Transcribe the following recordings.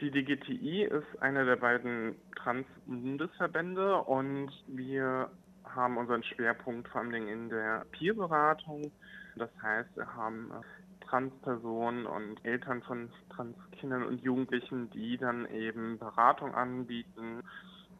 Die DGTI ist einer der beiden Trans-Bundesverbände und wir haben unseren Schwerpunkt vor allem in der Peerberatung. Das heißt, wir haben Transpersonen und Eltern von Transkindern und Jugendlichen, die dann eben Beratung anbieten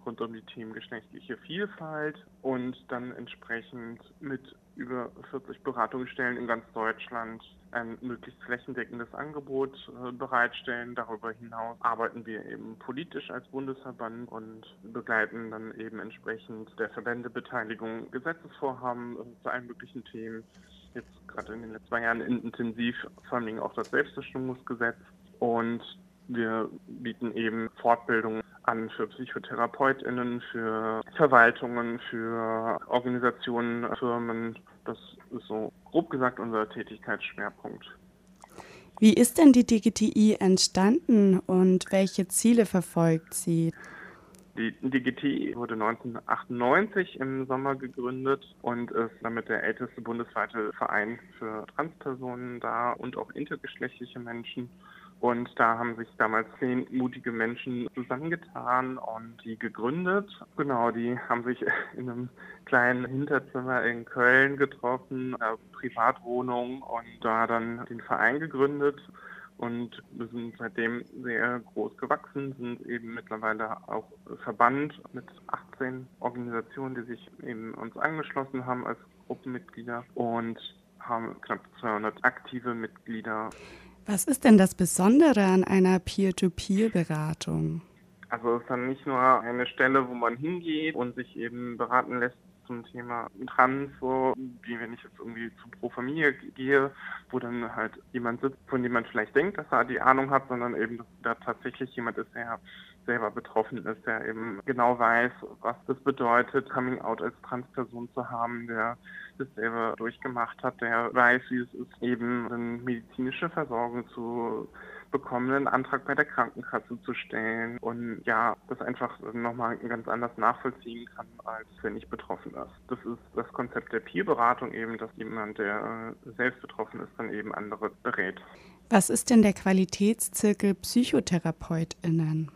rund um die Themen geschlechtliche Vielfalt und dann entsprechend mit über 40 Beratungsstellen in ganz Deutschland ein möglichst flächendeckendes Angebot äh, bereitstellen. Darüber hinaus arbeiten wir eben politisch als Bundesverband und begleiten dann eben entsprechend der Verbändebeteiligung Gesetzesvorhaben zu allen möglichen Themen. Jetzt gerade in den letzten zwei Jahren intensiv vor allem auch das Selbstbestimmungsgesetz und wir bieten eben Fortbildungen an für PsychotherapeutInnen, für Verwaltungen, für Organisationen, Firmen. Das ist so grob gesagt unser Tätigkeitsschwerpunkt. Wie ist denn die DGTI entstanden und welche Ziele verfolgt sie? Die DGTI wurde 1998 im Sommer gegründet und ist damit der älteste bundesweite Verein für Transpersonen da und auch intergeschlechtliche Menschen. Und da haben sich damals zehn mutige Menschen zusammengetan und die gegründet. Genau, die haben sich in einem kleinen Hinterzimmer in Köln getroffen, einer Privatwohnung und da dann den Verein gegründet. Und wir sind seitdem sehr groß gewachsen, sind eben mittlerweile auch Verband mit 18 Organisationen, die sich eben uns angeschlossen haben als Gruppenmitglieder und haben knapp 200 aktive Mitglieder. Was ist denn das Besondere an einer Peer-to-Peer-Beratung? Also es ist dann nicht nur eine Stelle, wo man hingeht und sich eben beraten lässt zum Thema Trans, so wie wenn ich jetzt irgendwie zu Pro Familie gehe, wo dann halt jemand sitzt, von dem man vielleicht denkt, dass er die Ahnung hat, sondern eben, dass da tatsächlich jemand ist, der selber betroffen ist, der eben genau weiß, was das bedeutet, Coming Out als Transperson zu haben, der das selber durchgemacht hat, der weiß, wie es ist, eben eine medizinische Versorgung zu bekommen, einen Antrag bei der Krankenkasse zu stellen und ja, das einfach nochmal ganz anders nachvollziehen kann, als wenn ich betroffen ist. Das ist das Konzept der Peerberatung eben, dass jemand, der äh, selbst betroffen ist, dann eben andere berät. Was ist denn der Qualitätszirkel PsychotherapeutInnen?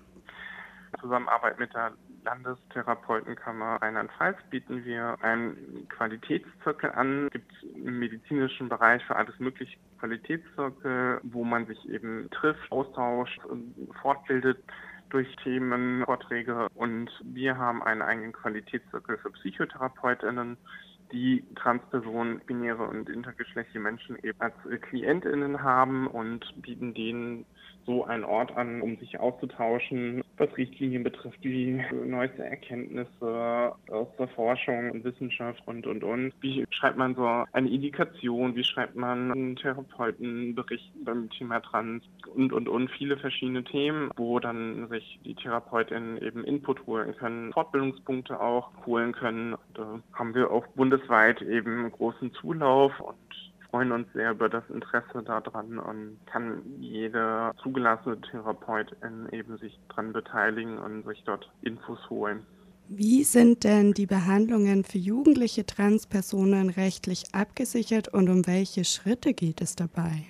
Zusammenarbeit mit der Landestherapeutenkammer Rheinland-Pfalz bieten wir einen Qualitätszirkel an. Es gibt im medizinischen Bereich für alles mögliche Qualitätszirkel, wo man sich eben trifft, austauscht, fortbildet durch Themen, Vorträge und wir haben einen eigenen Qualitätszirkel für PsychotherapeutInnen die Transpersonen, binäre und intergeschlechtliche Menschen eben als KlientInnen haben und bieten denen so einen Ort an, um sich auszutauschen, was Richtlinien betrifft, wie neueste Erkenntnisse aus der Forschung und Wissenschaft und, und, und. Wie schreibt man so eine Indikation, wie schreibt man einen Therapeutenbericht beim Thema Trans und, und, und. Viele verschiedene Themen, wo dann sich die TherapeutInnen eben Input holen können, Fortbildungspunkte auch holen können. Da haben wir auch bundesweit eben großen Zulauf und freuen uns sehr über das Interesse daran und kann jede zugelassene Therapeutin eben sich daran beteiligen und sich dort Infos holen. Wie sind denn die Behandlungen für jugendliche Transpersonen rechtlich abgesichert und um welche Schritte geht es dabei?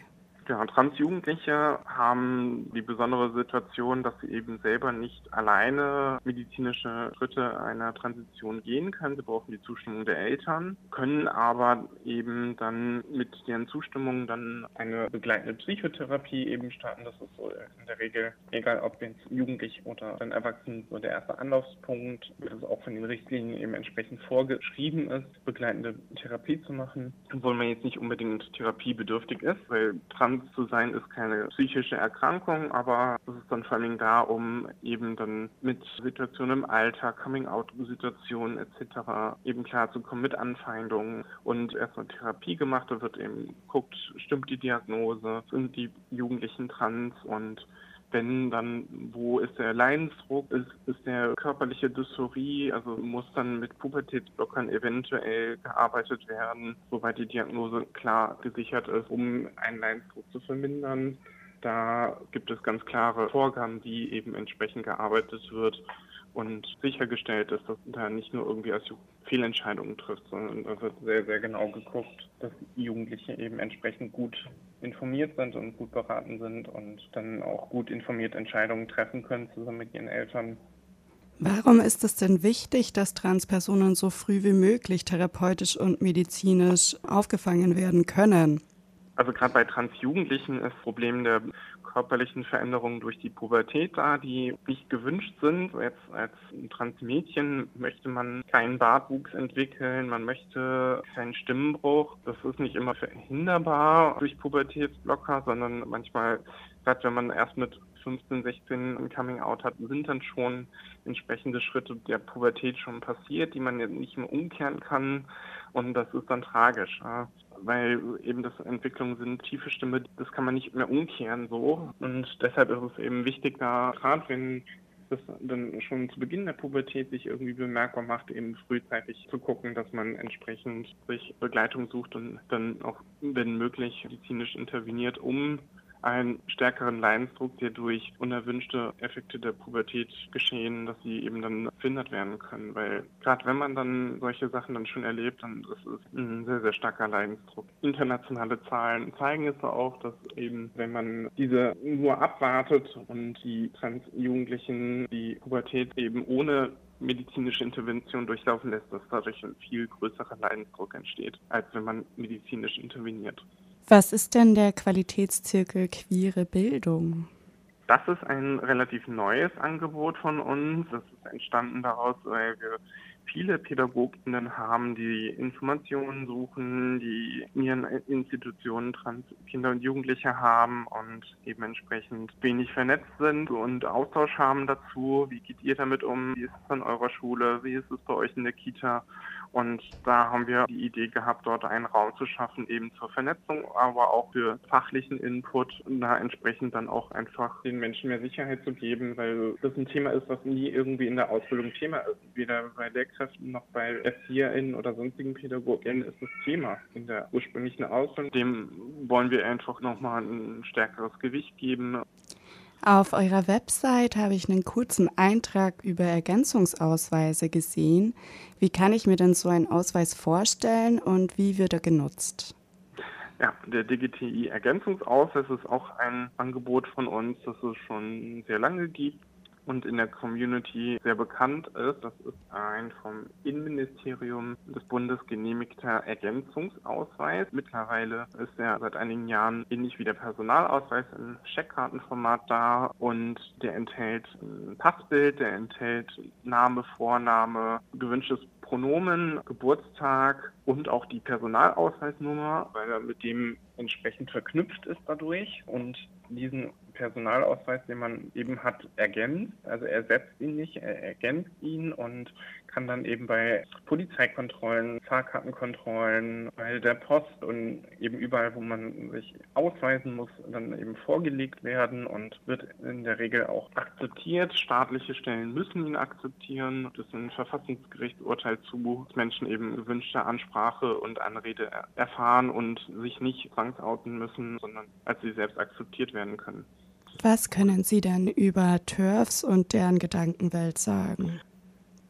Ja, Transjugendliche haben die besondere Situation, dass sie eben selber nicht alleine medizinische Schritte einer Transition gehen können. Sie brauchen die Zustimmung der Eltern, können aber eben dann mit deren Zustimmung dann eine begleitende Psychotherapie eben starten. Das ist so in der Regel, egal ob jetzt jugendlich oder dann erwachsen, so der erste Anlaufspunkt, das auch von den Richtlinien eben entsprechend vorgeschrieben ist, begleitende Therapie zu machen, obwohl man jetzt nicht unbedingt therapiebedürftig ist, weil Trans Trans zu sein ist keine psychische Erkrankung, aber es ist dann vor allem da, um eben dann mit Situationen im Alltag, Coming-out-Situationen etc. eben klarzukommen mit Anfeindungen und erstmal Therapie gemacht, da wird eben geguckt, stimmt die Diagnose, sind die Jugendlichen trans und wenn dann, wo ist der Leidensdruck, ist, ist der körperliche Dysphorie, also muss dann mit Pubertätsblockern eventuell gearbeitet werden, soweit die Diagnose klar gesichert ist, um einen Leidensdruck zu vermindern. Da gibt es ganz klare Vorgaben, die eben entsprechend gearbeitet wird und sichergestellt ist, dass da nicht nur irgendwie als Fehlentscheidungen trifft, sondern da wird sehr, sehr genau geguckt, dass Jugendliche eben entsprechend gut informiert sind und gut beraten sind und dann auch gut informiert Entscheidungen treffen können zusammen mit ihren Eltern. Warum ist es denn wichtig, dass Transpersonen so früh wie möglich therapeutisch und medizinisch aufgefangen werden können? Also gerade bei Transjugendlichen ist das Problem der körperlichen Veränderungen durch die Pubertät da, die nicht gewünscht sind. Jetzt als Transmädchen möchte man keinen Bartwuchs entwickeln, man möchte keinen Stimmbruch. Das ist nicht immer verhinderbar durch Pubertätsblocker, sondern manchmal, gerade wenn man erst mit 15, 16 ein Coming Out hat, sind dann schon entsprechende Schritte der Pubertät schon passiert, die man nicht mehr umkehren kann. Und das ist dann tragisch, weil eben das Entwicklungen sind, tiefe Stimme, das kann man nicht mehr umkehren so. Und deshalb ist es eben wichtig, da gerade wenn das dann schon zu Beginn der Pubertät sich irgendwie bemerkbar macht, eben frühzeitig zu gucken, dass man entsprechend sich Begleitung sucht und dann auch, wenn möglich, medizinisch interveniert, um einen stärkeren Leidensdruck, der durch unerwünschte Effekte der Pubertät geschehen, dass sie eben dann verhindert werden können. Weil gerade wenn man dann solche Sachen dann schon erlebt, dann ist es ein sehr, sehr starker Leidensdruck. Internationale Zahlen zeigen es auch, dass eben, wenn man diese nur abwartet und die Transjugendlichen die Pubertät eben ohne medizinische Intervention durchlaufen lässt, dass dadurch ein viel größerer Leidensdruck entsteht, als wenn man medizinisch interveniert. Was ist denn der Qualitätszirkel Queere Bildung? Das ist ein relativ neues Angebot von uns. Das ist entstanden daraus, weil wir viele Pädagoginnen haben, die Informationen suchen, die in ihren Institutionen Trans Kinder und Jugendliche haben und eben entsprechend wenig vernetzt sind und Austausch haben dazu. Wie geht ihr damit um? Wie ist es an eurer Schule? Wie ist es bei euch in der Kita? Und da haben wir die Idee gehabt, dort einen Raum zu schaffen, eben zur Vernetzung, aber auch für fachlichen Input, da entsprechend dann auch einfach den Menschen mehr Sicherheit zu geben, weil das ein Thema ist, was nie irgendwie in der Ausbildung Thema ist. Weder bei Lehrkräften noch bei ErzieherInnen oder sonstigen PädagogInnen ist das Thema in der ursprünglichen Ausbildung. Dem wollen wir einfach nochmal ein stärkeres Gewicht geben. Auf eurer Website habe ich einen kurzen Eintrag über Ergänzungsausweise gesehen. Wie kann ich mir denn so einen Ausweis vorstellen und wie wird er genutzt? Ja, der DGTI-Ergänzungsausweis ist auch ein Angebot von uns, das es schon sehr lange gibt und in der Community sehr bekannt ist. Das ist ein vom Innenministerium des Bundes genehmigter Ergänzungsausweis. Mittlerweile ist er seit einigen Jahren ähnlich wie der Personalausweis im Scheckkartenformat da und der enthält ein Passbild, der enthält Name, Vorname, gewünschtes Pronomen, Geburtstag und auch die Personalausweisnummer, weil er mit dem entsprechend verknüpft ist dadurch und diesen Personalausweis, den man eben hat, ergänzt. Also er setzt ihn nicht, er ergänzt ihn und kann dann eben bei Polizeikontrollen, Fahrkartenkontrollen, bei der Post und eben überall, wo man sich ausweisen muss, dann eben vorgelegt werden und wird in der Regel auch akzeptiert. Staatliche Stellen müssen ihn akzeptieren. Das ist ein Verfassungsgerichtsurteil zu, dass Menschen eben gewünschte Ansprache und Anrede erfahren und sich nicht zwangsouten müssen, sondern als sie selbst akzeptiert werden können. Was können Sie denn über TERFs und deren Gedankenwelt sagen?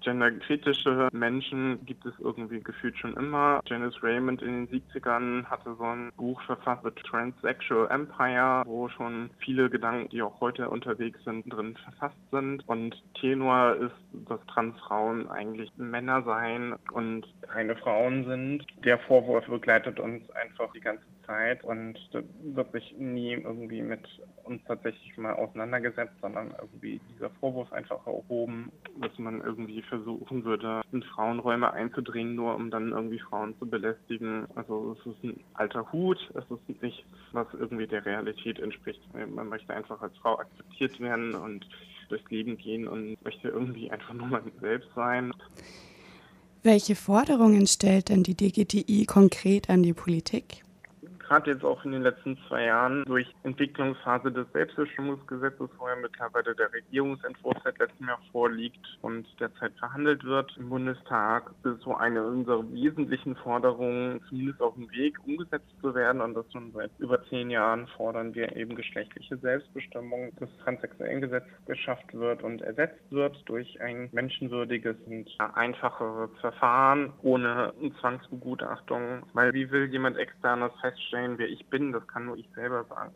Genderkritische Menschen gibt es irgendwie gefühlt schon immer. Janice Raymond in den 70ern hatte so ein Buch verfasst, The Transsexual Empire, wo schon viele Gedanken, die auch heute unterwegs sind, drin verfasst sind. Und Tenor ist, dass Transfrauen eigentlich Männer seien und keine Frauen sind. Der Vorwurf begleitet uns einfach die ganze Zeit und wird sich nie irgendwie mit uns tatsächlich mal auseinandergesetzt, sondern irgendwie dieser Vorwurf einfach erhoben, dass man irgendwie versuchen würde, in Frauenräume einzudringen, nur um dann irgendwie Frauen zu belästigen. Also es ist ein alter Hut, es ist nicht, was irgendwie der Realität entspricht. Man möchte einfach als Frau akzeptiert werden und durchs Leben gehen und möchte irgendwie einfach nur mal selbst sein. Welche Forderungen stellt denn die DGTI konkret an die Politik? Gerade jetzt auch in den letzten zwei Jahren durch Entwicklungsphase des Selbstbestimmungsgesetzes, wo ja mittlerweile der Regierungsentwurf seit letztem Jahr vorliegt und derzeit verhandelt wird im Bundestag, ist so eine unserer wesentlichen Forderungen zumindest auf dem Weg umgesetzt zu werden und das schon seit über zehn Jahren fordern wir eben geschlechtliche Selbstbestimmung, das transsexuellen Gesetz geschafft wird und ersetzt wird durch ein menschenwürdiges und einfacheres Verfahren ohne Zwangsbegutachtung, weil wie will jemand externes feststellen, stellen, wer ich bin, das kann nur ich selber sagen.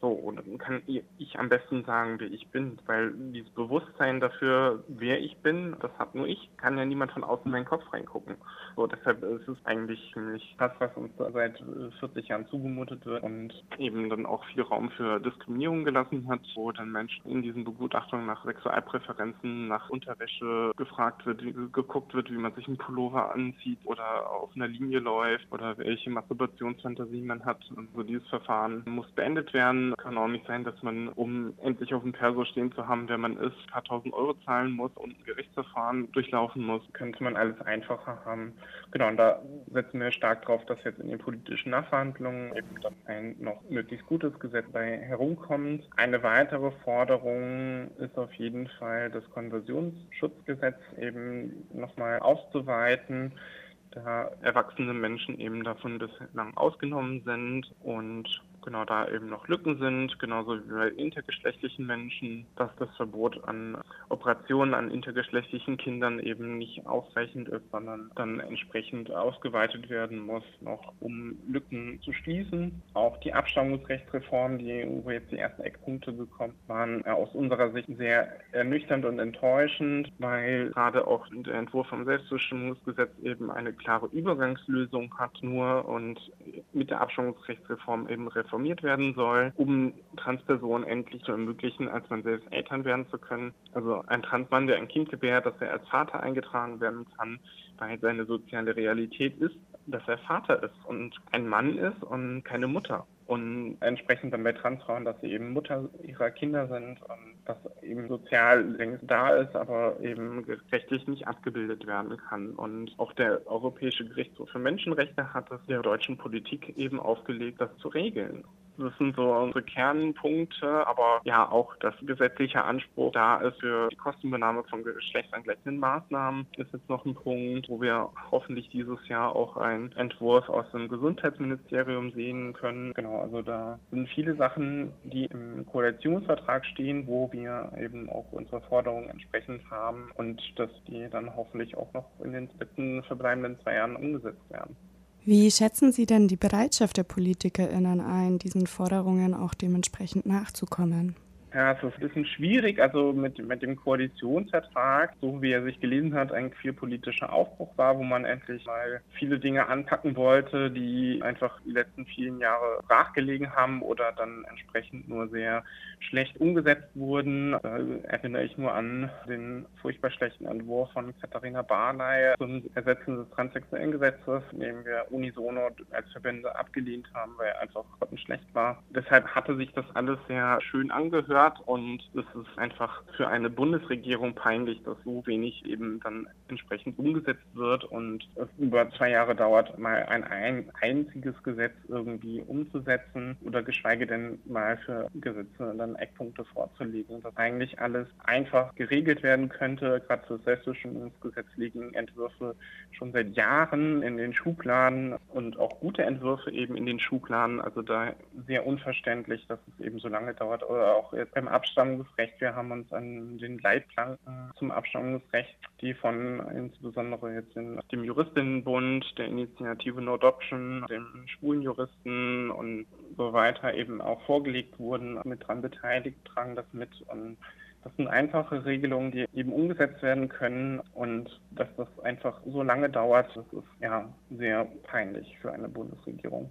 So, und dann kann ich am besten sagen, wer ich bin, weil dieses Bewusstsein dafür, wer ich bin, das hat nur ich, kann ja niemand von außen in meinen Kopf reingucken. So, deshalb ist es eigentlich ziemlich das, was uns seit 40 Jahren zugemutet wird und eben dann auch viel Raum für Diskriminierung gelassen hat, wo dann Menschen in diesen Begutachtungen nach Sexualpräferenzen, nach Unterwäsche gefragt wird, geguckt wird, wie man sich einen Pullover anzieht oder auf einer Linie läuft oder welche Masturbationsfantasie man hat. Und so dieses Verfahren muss beendet werden kann auch nicht sein, dass man, um endlich auf dem Perso stehen zu haben, wer man ist, ein paar tausend Euro zahlen muss und ein Gerichtsverfahren durchlaufen muss. Könnte man alles einfacher haben. Genau, und da setzen wir stark drauf, dass jetzt in den politischen Nachverhandlungen eben dann ein noch möglichst gutes Gesetz bei herumkommt. Eine weitere Forderung ist auf jeden Fall, das Konversionsschutzgesetz eben nochmal auszuweiten da erwachsene Menschen eben davon bislang ausgenommen sind und genau da eben noch Lücken sind, genauso wie bei intergeschlechtlichen Menschen, dass das Verbot an Operationen an intergeschlechtlichen Kindern eben nicht ausreichend ist, sondern dann entsprechend ausgeweitet werden muss, noch um Lücken zu schließen. Auch die Abstammungsrechtsreform, die, wo jetzt die ersten Eckpunkte gekommen waren, äh, aus unserer Sicht sehr ernüchternd und enttäuschend, weil gerade auch der Entwurf vom Selbstbestimmungsgesetz eben eine klare Übergangslösung hat nur und mit der Abstammungsrechtsreform eben reformiert werden soll, um Transpersonen endlich zu ermöglichen, als man selbst Eltern werden zu können. Also ein Transmann, der ein Kind gebärt, dass er als Vater eingetragen werden kann, weil seine soziale Realität ist, dass er Vater ist und ein Mann ist und keine Mutter. Und entsprechend dann bei Transfrauen, dass sie eben Mutter ihrer Kinder sind und das eben sozial längst da ist, aber eben rechtlich nicht abgebildet werden kann. Und auch der Europäische Gerichtshof für Menschenrechte hat es der deutschen Politik eben aufgelegt, das zu regeln. Das sind so unsere Kernpunkte, aber ja auch das gesetzliche Anspruch da ist für die Kostenbenahme von geschlechtsangleichenden Maßnahmen ist jetzt noch ein Punkt, wo wir hoffentlich dieses Jahr auch einen Entwurf aus dem Gesundheitsministerium sehen können. Genau, also da sind viele Sachen, die im Koalitionsvertrag stehen, wo wir eben auch unsere Forderungen entsprechend haben und dass die dann hoffentlich auch noch in den letzten verbleibenden zwei Jahren umgesetzt werden. Wie schätzen Sie denn die Bereitschaft der PolitikerInnen ein, diesen Forderungen auch dementsprechend nachzukommen? Ja, es ist ein bisschen schwierig. Also mit, mit dem Koalitionsvertrag, so wie er sich gelesen hat, ein viel politischer Aufbruch war, wo man endlich mal viele Dinge anpacken wollte, die einfach die letzten vielen Jahre brachgelegen haben oder dann entsprechend nur sehr schlecht umgesetzt wurden. Da erinnere ich nur an den furchtbar schlechten Entwurf von Katharina Barley zum Ersetzen des transsexuellen Gesetzes, den wir unisono als Verbände abgelehnt haben, weil er einfach schlecht war. Deshalb hatte sich das alles sehr schön angehört gehört und es ist einfach für eine Bundesregierung peinlich, dass so wenig eben dann entsprechend umgesetzt wird und es über zwei Jahre dauert, mal ein, ein einziges Gesetz irgendwie umzusetzen oder geschweige denn mal für Gesetze dann Eckpunkte vorzulegen. Dass eigentlich alles einfach geregelt werden könnte. Gerade das Selbstbestimmungsgesetz liegen Entwürfe schon seit Jahren in den Schubladen und auch gute Entwürfe eben in den Schubladen. Also da sehr unverständlich, dass es eben so lange dauert oder auch jetzt beim Abstammungsrecht. Wir haben uns an den Leitplanken zum Abstammungsrecht, die von insbesondere jetzt dem Juristinnenbund, der Initiative No Adoption, dem schwulen Juristen und so weiter eben auch vorgelegt wurden, mit dran beteiligt, tragen das mit und das sind einfache Regelungen, die eben umgesetzt werden können und dass das einfach so lange dauert, das ist ja sehr peinlich für eine Bundesregierung.